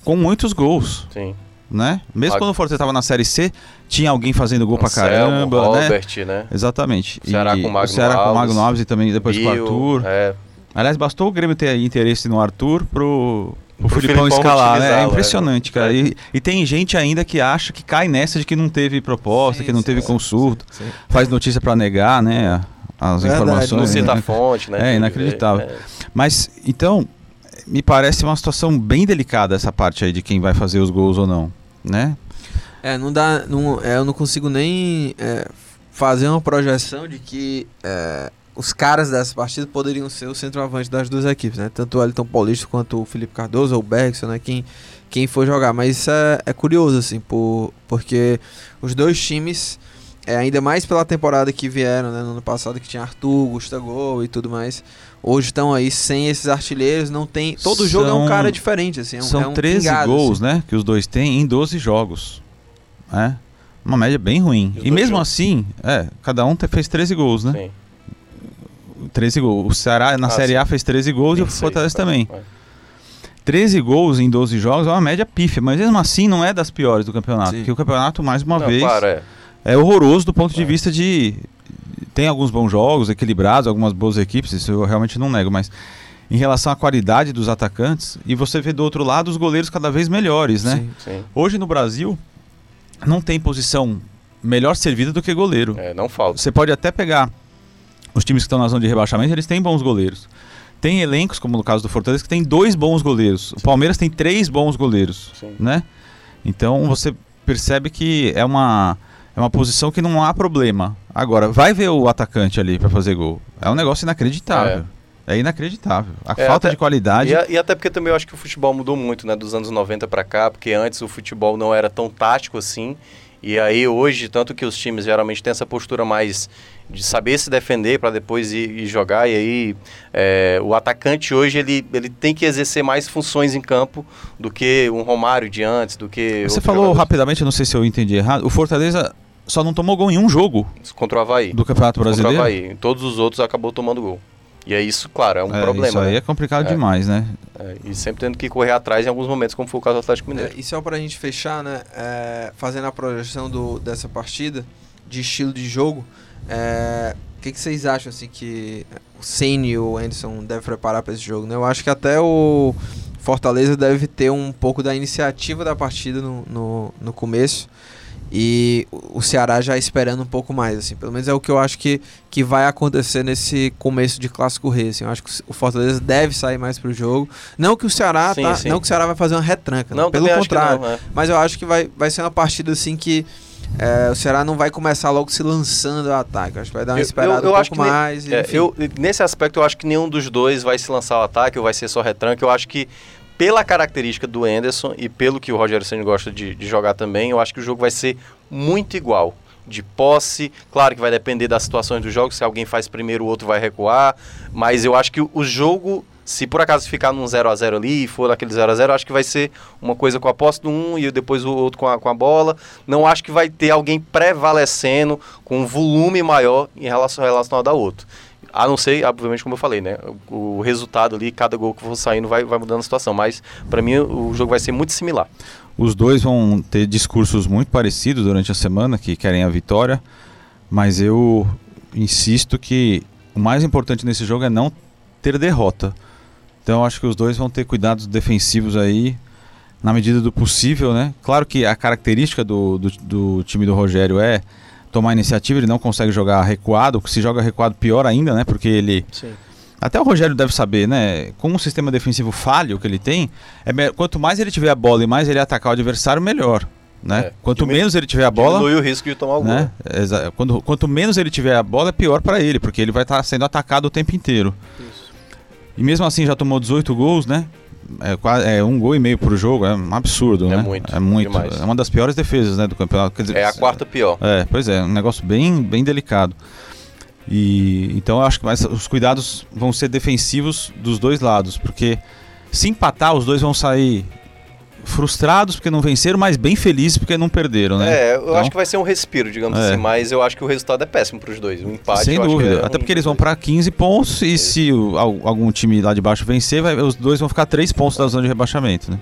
com muitos gols, Sim. né? Mesmo Ah, quando o Fortaleza estava na Série C, tinha alguém fazendo gol pra Anselmo, caramba, né? Robert, né? Exatamente. O Ceará E com o Magno o Ceará com o Alves, Magno Alves e também depois com o Bill, Arthur. É, Aliás, bastou o Grêmio ter interesse no Arthur pro, o Filipão Filipão escalar, né? É utilizá-lo, impressionante, é. cara. E, e tem gente ainda que acha que cai nessa de que não teve proposta, Sim, que não sim, teve sim, consulta, sim, sim. faz notícia pra negar, né? As Verdade, informações. Não cita né? a fonte, né? É, inacreditável. é. Mas, então, me parece uma situação bem delicada essa parte aí de quem vai fazer os gols ou não, né? É, não dá. Não, é, eu não consigo nem é, fazer uma projeção de que é, os caras dessa partida poderiam ser o centroavante das duas equipes, né? Tanto o Elton Paulista quanto o Felipe Cardoso ou o Bergson, né? Quem, quem for jogar. Mas isso é, é curioso, assim, por, porque os dois times, é, ainda mais pela temporada que vieram, né? No ano passado que tinha Arthur, Gustavo e tudo mais. Hoje estão aí sem esses artilheiros, não tem. Todo jogo é um São- cara diferente, assim. É um, São é um 13 pingado, gols, assim. né? Que os dois têm em 12 jogos. É. Uma média bem ruim. E E mesmo jogos? assim, é, cada um te- fez 13 gols, né? Sim. 13 gols. O Ceará na Ah, Série sim. A fez 13 gols e o 26, Fortaleza tá. também. É. 13 gols em 12 jogos é uma média pífia, mas mesmo assim não é das piores do campeonato. Sim. Porque o campeonato, mais uma Não, vez, claro, é. é horroroso do ponto de É. vista de. Tem alguns bons jogos, equilibrados, algumas boas equipes, isso eu realmente não nego, mas em relação à qualidade dos atacantes, e você vê do outro lado os goleiros cada vez melhores, né? Sim. Sim. Hoje no Brasil, não tem posição melhor servida do que goleiro. É, não falta. Você pode até pegar os times que estão na zona de rebaixamento, eles têm bons goleiros. Tem elencos, como no caso do Fortaleza, que tem dois bons goleiros. O Palmeiras tem três bons goleiros, Sim. né? Então você percebe que é uma, é uma posição que não há problema. Agora, vai ver o atacante ali para fazer gol. É um negócio inacreditável. É, inacreditável. A É, falta até- de qualidade. E, a- e até porque também eu acho que o futebol mudou muito, né, dos anos 90 pra cá, porque antes o futebol não era tão tático assim. E aí hoje, tanto que os times geralmente têm essa postura mais de saber se defender para depois ir, ir jogar, e aí é, o atacante hoje ele, ele tem que exercer mais funções em campo do que um Romário de antes, do que. Você falou jogadores. rapidamente, não sei se eu entendi errado. O Fortaleza só não tomou gol em um jogo Contra o Havaí. do Campeonato Contra o Brasileiro. Havaí. Em todos os outros acabou tomando gol. E é isso, claro, é um É, problema. Isso aí né? é complicado É. demais, né? É, e sempre tendo que correr atrás em alguns momentos, como foi o caso do Atlético Mineiro. É, e só pra gente fechar, né? é, fazendo a projeção do, dessa partida, de estilo de jogo, é, o que, que vocês acham assim que o Ceni e o Anderson devem preparar para esse jogo? Né? Eu acho que até o Fortaleza deve ter um pouco da iniciativa da partida no, no, no começo. E o Ceará já esperando um pouco mais, assim. Pelo menos é o que eu acho que, que vai acontecer nesse começo de clássico rei. Assim. Eu acho que o Fortaleza deve sair mais pro jogo. Não que o Ceará Sim, tá, sim. não que o Ceará vai fazer uma retranca, né? Não, pelo acho que contrário. não, é. Mas eu acho que vai, vai ser uma partida assim que é, o Ceará não vai começar logo se lançando ao ataque. Eu Acho que vai dar uma Eu- esperada eu- eu um acho pouco que ne- mais. É, eu, nesse aspecto, eu acho que nenhum dos dois vai se lançar ao ataque ou vai ser só retranque. Eu acho que, pela característica do Anderson e pelo que o Roger Ceni gosta de, de jogar também, eu acho que o jogo vai ser muito igual. De posse, claro que vai depender das situações do jogo, se alguém faz primeiro, o outro vai recuar, mas eu acho que o, jogo, se por acaso ficar num 0 a 0 ali e for aquele 0 a 0 eu acho que vai ser uma coisa com a posse do um e depois o outro com a, com a bola. Não acho que vai ter alguém prevalecendo com um volume maior em relação relacionado ao outro. A não ser, obviamente, como eu falei, né? O, o resultado ali, cada gol que for saindo vai, vai mudando a situação. Mas, para mim, o jogo vai ser muito similar. Os dois vão ter discursos muito parecidos durante a semana, que querem a vitória, mas eu insisto que o mais importante nesse jogo é não ter derrota. Então acho que os dois vão ter cuidados defensivos aí, na medida do possível, né? Claro que a característica do, do, do time do Rogério é tomar iniciativa, ele não consegue jogar recuado, se joga recuado pior ainda, né? Porque ele Sim. até o Rogério deve saber, né? Com um sistema defensivo falho que ele tem, é quanto mais ele tiver a bola e mais ele atacar o adversário, melhor. Né? É, Quanto menos ele tiver a bola, Diminui o risco de tomar o gol. né? Exa- Quando, quanto menos ele tiver a bola, é pior para ele, porque ele vai estar sendo atacado o tempo inteiro. Isso. E mesmo assim já tomou 18 gols, né? É, é um gol e meio por jogo, é um absurdo, É né? muito, é muito. demais. É uma das piores defesas, né, do campeonato. Dizer, É a quarta pior. é, pois é, um negócio bem, bem delicado. E então eu acho que mais, os cuidados vão ser defensivos dos dois lados, porque se empatar, os dois vão sair frustrados porque não venceram, mas bem felizes porque não perderam, né? É, eu Então, acho que vai ser um respiro, digamos É. assim, mas eu acho que o resultado é péssimo para os dois. O empate, Sem dúvida. é Até um porque eles vão para 15 pontos e se o- al- algum time lá de baixo vencer, vai- os dois vão ficar 3 pontos da zona de rebaixamento, né?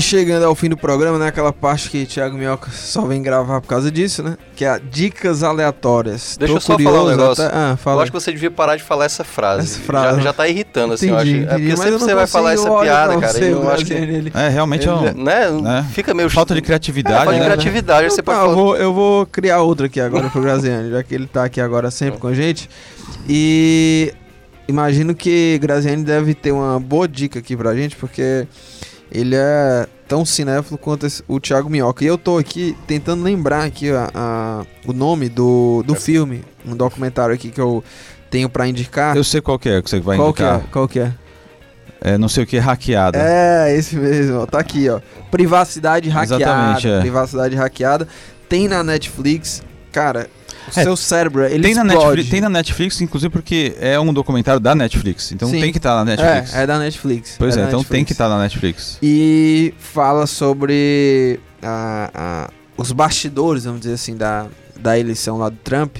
Chegando ao fim do programa, né? Aquela parte que Thiago Minhoca só vem gravar por causa disso, né? Que é a dicas aleatórias. Deixa Tô eu só curioso falar um negócio. Até... Ah, Eu fala. acho que você devia parar de falar essa frase. Essa frase. Já, já tá irritando, assim, eu acho. Entendi, É porque entendi, mas sempre eu você vai falar essa piada, cara. você, e eu acho que. Ele- É, realmente é um, Né? né? Fica meio. falta de É, criatividade, falta de né? criatividade. Você pode Ah, eu, falar. vou, eu vou criar outra aqui agora pro Graziani, já que ele tá aqui agora sempre com a gente. E imagino que Graziani deve ter uma boa dica aqui pra gente, porque ele é tão cinéfilo quanto esse- o Thiago Minhoca. E eu tô aqui tentando lembrar aqui a, a- o nome do, do filme, um documentário aqui que eu tenho pra indicar. Eu sei qual que é que você vai Qual que indicar. é? Qual que é? É, não sei o que, hackeada. É, esse mesmo, tá aqui, ó. Privacidade hackeada. Exatamente, é. Privacidade hackeada. Tem na Netflix. Cara, o É, seu cérebro, ele tem, na. Netflix, tem na Netflix, inclusive porque é um documentário da Netflix. Então Sim. tem que estar na Netflix. É, é da Netflix. Pois é é, então tem Netflix. que estar na Netflix. E fala sobre a- a- os bastidores, vamos dizer assim, da, da eleição lá do Trump.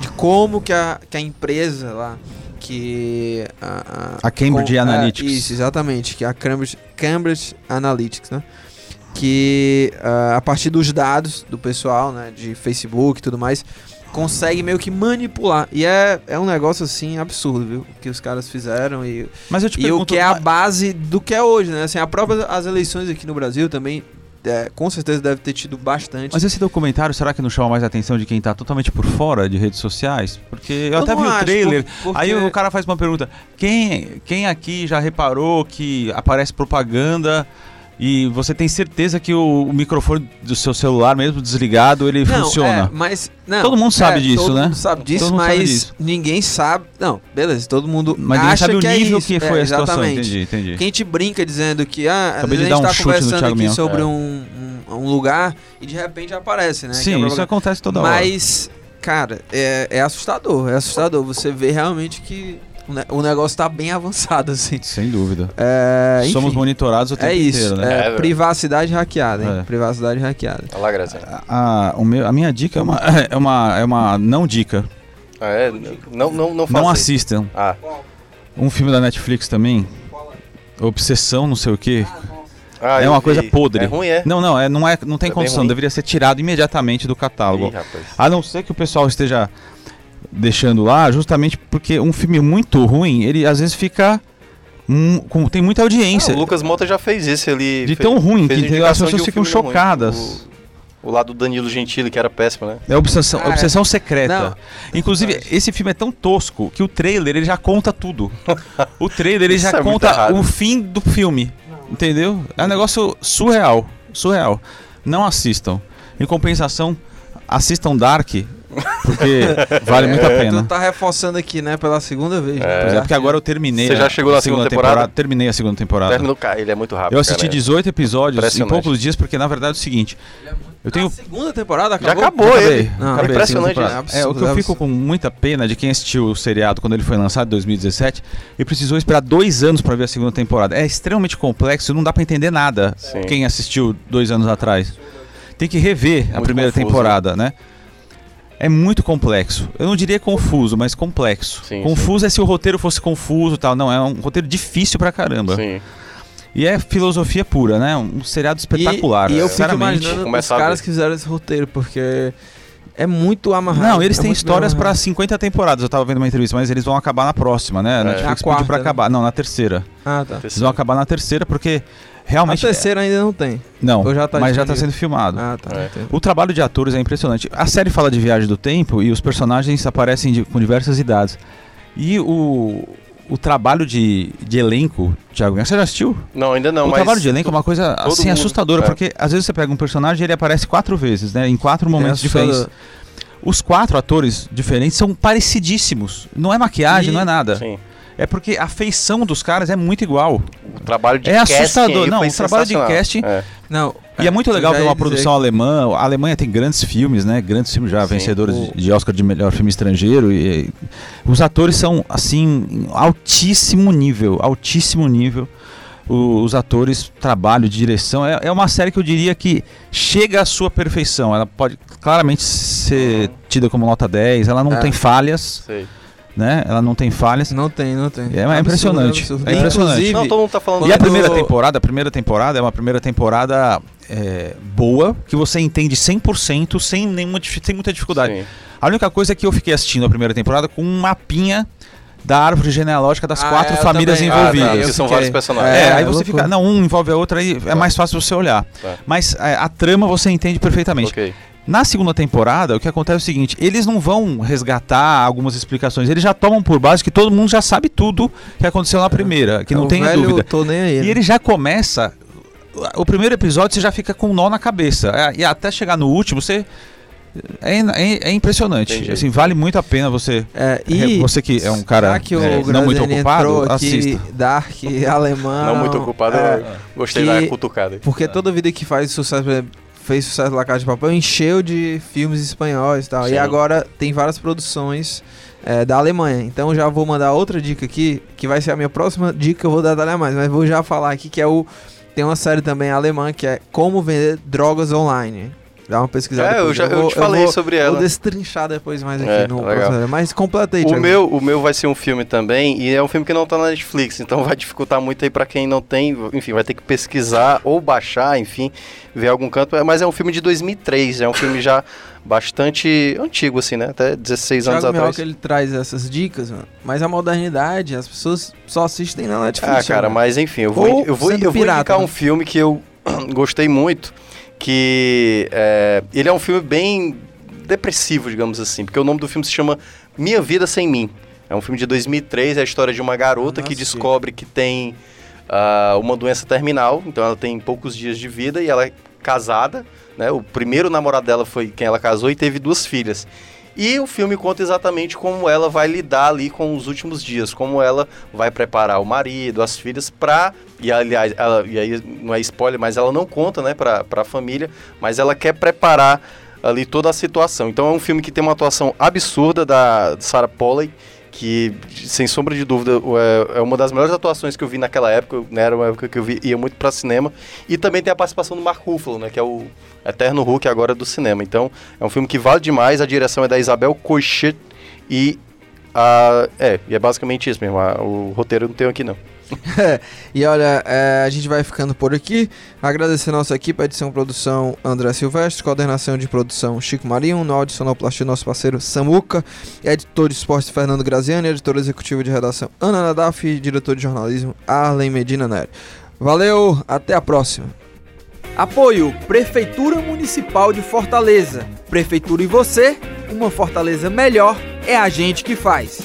De como que a, que a empresa lá, que... A, A Cambridge com- é, Analytics. isso, exatamente. Que é a Cambridge, Cambridge Analytics, né? Que ah, a partir dos dados do pessoal, né? De Facebook e tudo mais, consegue meio que manipular. E é, é um negócio, assim, absurdo, viu? O que os caras fizeram e Mas eu te e o pergunto, que é a base do que é hoje, né? Assim, a própria as eleições aqui no Brasil também, é, com certeza deve ter tido bastante. Mas esse documentário, será que não chama mais a atenção de quem tá totalmente por fora de redes sociais? Porque eu, até não vi o acho, trailer. por- Aí porque- o cara faz uma pergunta: quem, quem aqui já reparou que aparece propaganda e você tem certeza que o, o microfone do seu celular, mesmo desligado, ele não, funciona? é, mas não, Todo mundo sabe é, disso, todo né? Mundo sabe disso, Todo mundo sabe mas disso. ninguém sabe. Não, beleza, todo mundo Mas ninguém acha sabe o que é nível isso. que É, foi a situação. exatamente. Entendi, entendi. Quem te brinca dizendo que ah, Acabei de a gente tá um no conversando aqui Minhoca. sobre É. um, um, um lugar e de repente aparece, né? é Sim, isso acontece toda hora. Mas, cara, é, é assustador, é assustador. Você vê realmente que o, ne- o negócio tá bem avançado, assim. Sem dúvida. É, enfim, Somos monitorados o tempo é isso, inteiro, né? é, É privacidade hackeada, hein? É. Privacidade hackeada. Olha lá, Graziano. A, o meu- a minha dica é uma, é uma, é uma não dica. Ah, é? Não, não, não Não assistam. Ah, Um filme da Netflix também. Obsessão, não sei o quê. Ah, é uma coisa vi. podre. É ruim, é? Não, não, é, não, é, não tem É condição. Deveria ser tirado imediatamente do catálogo. Ih, rapaz. A não ser que o pessoal esteja deixando lá, justamente porque um filme muito ruim, ele às vezes fica. hum, com- tem muita audiência. Ah, o Lucas Mota já fez isso, ele de fez- tão ruim que as pessoas um ficam chocadas. O, o lado do Danilo Gentili, que era péssimo, né? É obsessão, Ah, é. obsessão secreta. Não. Inclusive, Verdade. esse filme é tão tosco que o trailer ele já conta tudo. O trailer ele já é conta o fim do filme. Entendeu? É um negócio surreal. Surreal. Não assistam. Em compensação, assistam Dark, porque vale muito a Tu pena. tá reforçando aqui, né, pela segunda vez. né? Pois é, porque agora eu terminei. Você já a chegou na segunda temporada? Terminei a segunda temporada. Terminou, cara, ele é muito rápido. Eu assisti cara. 18 episódios em poucos dias, porque na verdade é o seguinte. Eu tenho A segunda temporada Já acabou? acabou Já acabei, ele. Não, acabei a impressionante, segunda temporada. né? É, o que eu Absurdo, fico com muita pena de quem assistiu o seriado quando ele foi lançado em 2017 e precisou esperar dois anos pra ver a segunda temporada. É extremamente complexo, não dá pra entender nada Sim. quem assistiu dois anos atrás. Tem que rever a Muito primeira confuso. temporada, né? É muito complexo. Eu não diria confuso, mas complexo. Sim, confuso é se o roteiro fosse confuso e tal. Não, é um roteiro difícil pra caramba. Sim. E é filosofia pura, né? Um seriado E- espetacular. E, eu fico imaginando os caras que fizeram esse roteiro, porque é muito amarrado. Não, eles é têm histórias pra amarrado. 50 temporadas. Eu tava vendo uma entrevista, mas eles vão acabar na próxima, né? A Netflix É a pediu quarta, pra né? acabar. Não, na terceira. Ah, tá. Eles vão acabar na terceira porque A realmente. terceira ainda não tem. Não, Ou já tá mas já tá disponível? sendo filmado. Ah, tá. É. O trabalho de atores é impressionante. A série fala de viagem do tempo e os personagens aparecem de- com diversas idades. E o, o trabalho de, de elenco, Thiago, você já assistiu? Não, ainda não, o mas... trabalho de elenco é uma coisa assim mundo- assustadora, é. porque às vezes você pega um personagem e ele aparece quatro vezes, né? Em quatro momentos É diferentes. Os quatro atores diferentes são parecidíssimos. Não é maquiagem, E- não é nada. Sim. É porque a feição dos caras é muito igual. O trabalho de É casting assustador. aí Não, foi o trabalho de casting- É. Não. E é muito legal ver uma dizer produção alemã. A Alemanha tem grandes filmes, né? Grandes filmes já, Sim. vencedores O- de, de Oscar de melhor filme estrangeiro. E, e os atores são, assim, em altíssimo nível. Altíssimo nível. O- os atores, trabalho, direção. É, é uma série que eu diria que chega à sua perfeição. Ela pode claramente ser tida como nota 10. Ela não É. tem falhas. Sei. Né? Ela não tem falhas. Não tem, não tem. É, é impressionante. Absurdo, É impressionante. Inclusive, Não, todo mundo tá falando E a primeira temporada, a primeira temporada é uma primeira temporada é, boa, que você entende 100% sem, nenhuma, sem muita dificuldade. Sim. A única coisa é que eu fiquei assistindo a primeira temporada com um mapinha da árvore genealógica das Ah, quatro é, famílias também. Ah, tá, envolvidas. porque Eu são fiquei- vários personagens. É, É, aí é você loucura. fica. Não, um envolve a outra, aí é mais fácil você olhar. Tá. Mas é, a trama você entende perfeitamente. Ok. Na segunda temporada, o que acontece é o seguinte: eles não vão resgatar algumas explicações, eles já tomam por base que todo mundo já sabe tudo que aconteceu na primeira, que não o tem dúvida. tô nem aí. E né? ele já começa. O primeiro episódio você já fica com um nó na cabeça. É, E até chegar no último, você. É, é- é impressionante. Entendi. Assim, vale muito a pena você. É, e você que é um cara que o é, não muito ocupado, assista. Dark, alemão. Não muito ocupado, é, gostei que- da cutucada. Porque toda vida que faz sucesso, fez sucesso La Casa de Papel, encheu de filmes espanhóis e tal. Sim. E agora tem várias produções é, da Alemanha. Então já vou mandar outra dica aqui, que vai ser a minha próxima dica que eu vou dar da Alemanha. Mas vou já falar aqui que é o. Tem uma série também alemã que é Como Vender Drogas Online. Dá uma pesquisada. É, eu, já, eu vou- te falei vou, sobre Vou ela. destrinchar depois mais aqui É, no próximo. Mas completa aí, O Thiago. meu, o meu vai ser um filme também, e é um filme que não tá na Netflix, então vai dificultar muito aí pra quem não tem, enfim, vai ter que pesquisar ou baixar, enfim, ver algum canto, mas é um filme de 2003, é um filme já bastante antigo, assim, né, até 16 anos Thiago atrás. Mioca, ele traz essas dicas, mano. Mas a modernidade, as pessoas só assistem na Netflix. Ah, cara, mas enfim, eu vou, Ou eu vou, eu vou pirata, indicar né? um filme que eu gostei muito, que é, ele é um filme bem depressivo, digamos assim, porque o nome do filme se chama Minha Vida Sem Mim. É um filme de 2003, é a história de uma garota Ah, que descobre que tem ah, uma doença terminal, então ela tem poucos dias de vida e ela é casada, né? O primeiro namorado dela foi quem ela casou e teve duas filhas. E o filme conta exatamente como ela vai lidar ali com os últimos dias, como ela vai preparar o marido, as filhas pra. E aliás, ela, e aí não é spoiler, mas ela não conta, né, pra, pra família, mas ela quer preparar ali toda a situação. Então é um filme que tem uma atuação absurda da Sarah Polley, que sem sombra de dúvida é, é uma das melhores atuações que eu vi naquela época, né, era uma época que eu vi, ia muito pra cinema. E também tem a participação do Mark Ruffalo, né, que é o Eterno Hulk agora do cinema. Então é um filme que vale demais, a direção é da Isabel Coixet e a, é, e é basicamente isso mesmo, a- o roteiro não tenho aqui não. E olha, é, a gente vai ficando por aqui. Agradecer a nossa equipe, edição produção André Silvestre, coordenação de produção Chico Marinho, no áudio sonoplastia nosso parceiro Samuca, editor de esportes Fernando Graziani, editor executivo de redação Ana Nadaf e diretor de jornalismo Arlen Medina Nery. Valeu, até a próxima. Apoio Prefeitura Municipal de Fortaleza. Prefeitura e você, uma Fortaleza melhor é a gente que faz.